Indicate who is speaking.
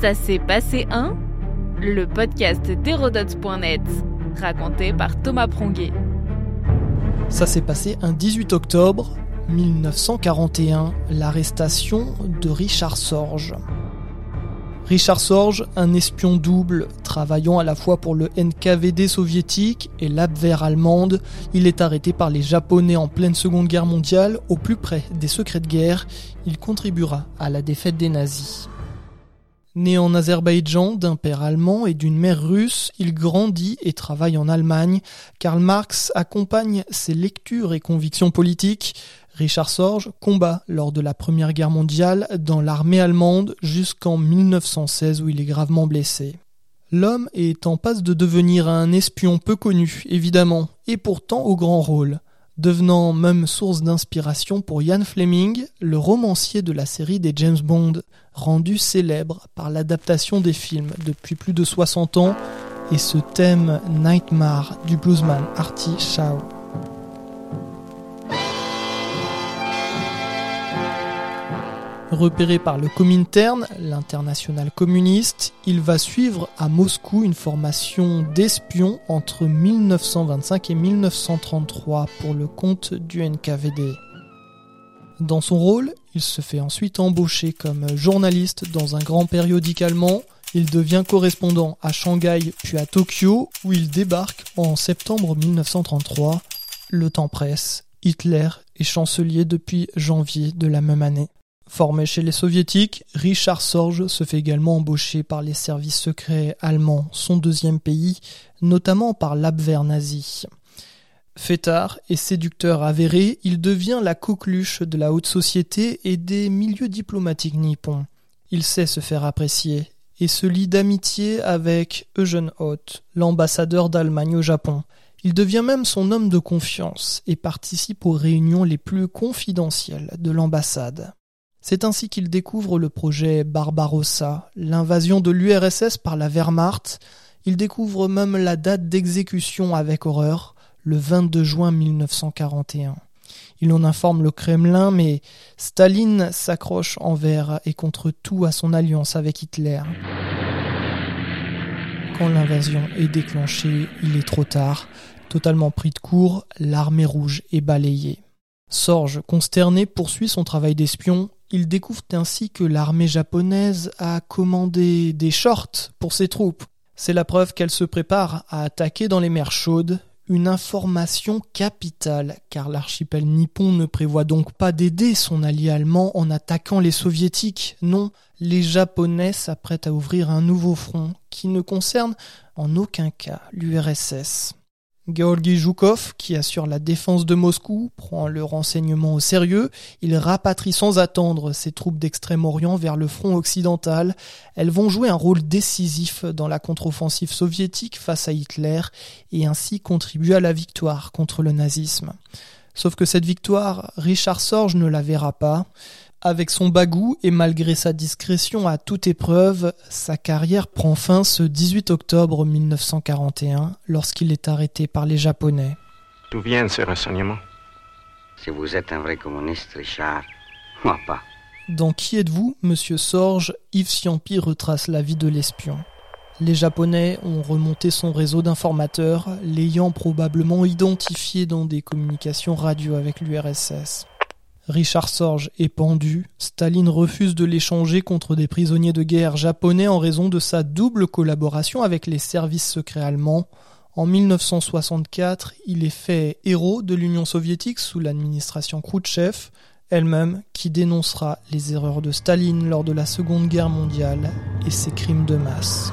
Speaker 1: Ça s'est passé un Le podcast d'Hérodote.net, raconté par Thomas Pronguet.
Speaker 2: Ça s'est passé un 18 octobre 1941, l'arrestation de Richard Sorge. Richard Sorge, un espion double, travaillant à la fois pour le NKVD soviétique et l'Abwehr allemande, il est arrêté par les Japonais en pleine Seconde Guerre mondiale, au plus près des secrets de guerre. Il contribuera à la défaite des nazis. Né en Azerbaïdjan d'un père allemand et d'une mère russe, il grandit et travaille en Allemagne. Karl Marx accompagne ses lectures et convictions politiques. Richard Sorge combat lors de la Première Guerre mondiale dans l'armée allemande jusqu'en 1916 où il est gravement blessé. L'homme est en passe de devenir un espion peu connu, évidemment, et pourtant au grand rôle devenant même source d'inspiration pour Ian Fleming, le romancier de la série des James Bond, rendu célèbre par l'adaptation des films depuis plus de 60 ans et ce thème Nightmare du bluesman Artie Shaw. Repéré par le Comintern, l'international communiste, il va suivre à Moscou une formation d'espion entre 1925 et 1933 pour le compte du NKVD. Dans son rôle, il se fait ensuite embaucher comme journaliste dans un grand périodique allemand. Il devient correspondant à Shanghai puis à Tokyo où il débarque en septembre 1933. Le temps presse. Hitler est chancelier depuis janvier de la même année. Formé chez les soviétiques, Richard Sorge se fait également embaucher par les services secrets allemands, son deuxième pays, notamment par l'Abwehr nazi. Fêtard et séducteur avéré, il devient la coqueluche de la haute société et des milieux diplomatiques nippons. Il sait se faire apprécier et se lie d'amitié avec Eugen Hoth, l'ambassadeur d'Allemagne au Japon. Il devient même son homme de confiance et participe aux réunions les plus confidentielles de l'ambassade. C'est ainsi qu'il découvre le projet Barbarossa, l'invasion de l'URSS par la Wehrmacht. Il découvre même la date d'exécution avec horreur, le 22 juin 1941. Il en informe le Kremlin, mais Staline s'accroche envers et contre tout à son alliance avec Hitler. Quand l'invasion est déclenchée, il est trop tard. Totalement pris de court, l'armée rouge est balayée. Sorge, consterné, poursuit son travail d'espion il découvre ainsi que l'armée japonaise a commandé des shorts pour ses troupes. C'est la preuve qu'elle se prépare à attaquer dans les mers chaudes, une information capitale, car l'archipel nippon ne prévoit donc pas d'aider son allié allemand en attaquant les soviétiques. Non, les japonais s'apprêtent à ouvrir un nouveau front qui ne concerne en aucun cas l'URSS. Georgi Zhukov, qui assure la défense de Moscou, prend le renseignement au sérieux. Il rapatrie sans attendre ses troupes d'Extrême-Orient vers le front occidental. Elles vont jouer un rôle décisif dans la contre-offensive soviétique face à Hitler et ainsi contribuer à la victoire contre le nazisme. Sauf que cette victoire, Richard Sorge ne la verra pas. Avec son bagou et malgré sa discrétion à toute épreuve, sa carrière prend fin ce 18 octobre 1941 lorsqu'il est arrêté par les Japonais.
Speaker 3: D'où viennent ces renseignements
Speaker 4: Si vous êtes un vrai communiste, Richard, moi pas.
Speaker 2: Dans Qui êtes-vous, Monsieur Sorge, Yves Ciampi retrace la vie de l'espion. Les Japonais ont remonté son réseau d'informateurs, l'ayant probablement identifié dans des communications radio avec l'URSS. Richard Sorge est pendu, Staline refuse de l'échanger contre des prisonniers de guerre japonais en raison de sa double collaboration avec les services secrets allemands. En 1964, il est fait héros de l'Union soviétique sous l'administration Khrouchtchev, elle-même qui dénoncera les erreurs de Staline lors de la Seconde Guerre mondiale et ses crimes de masse.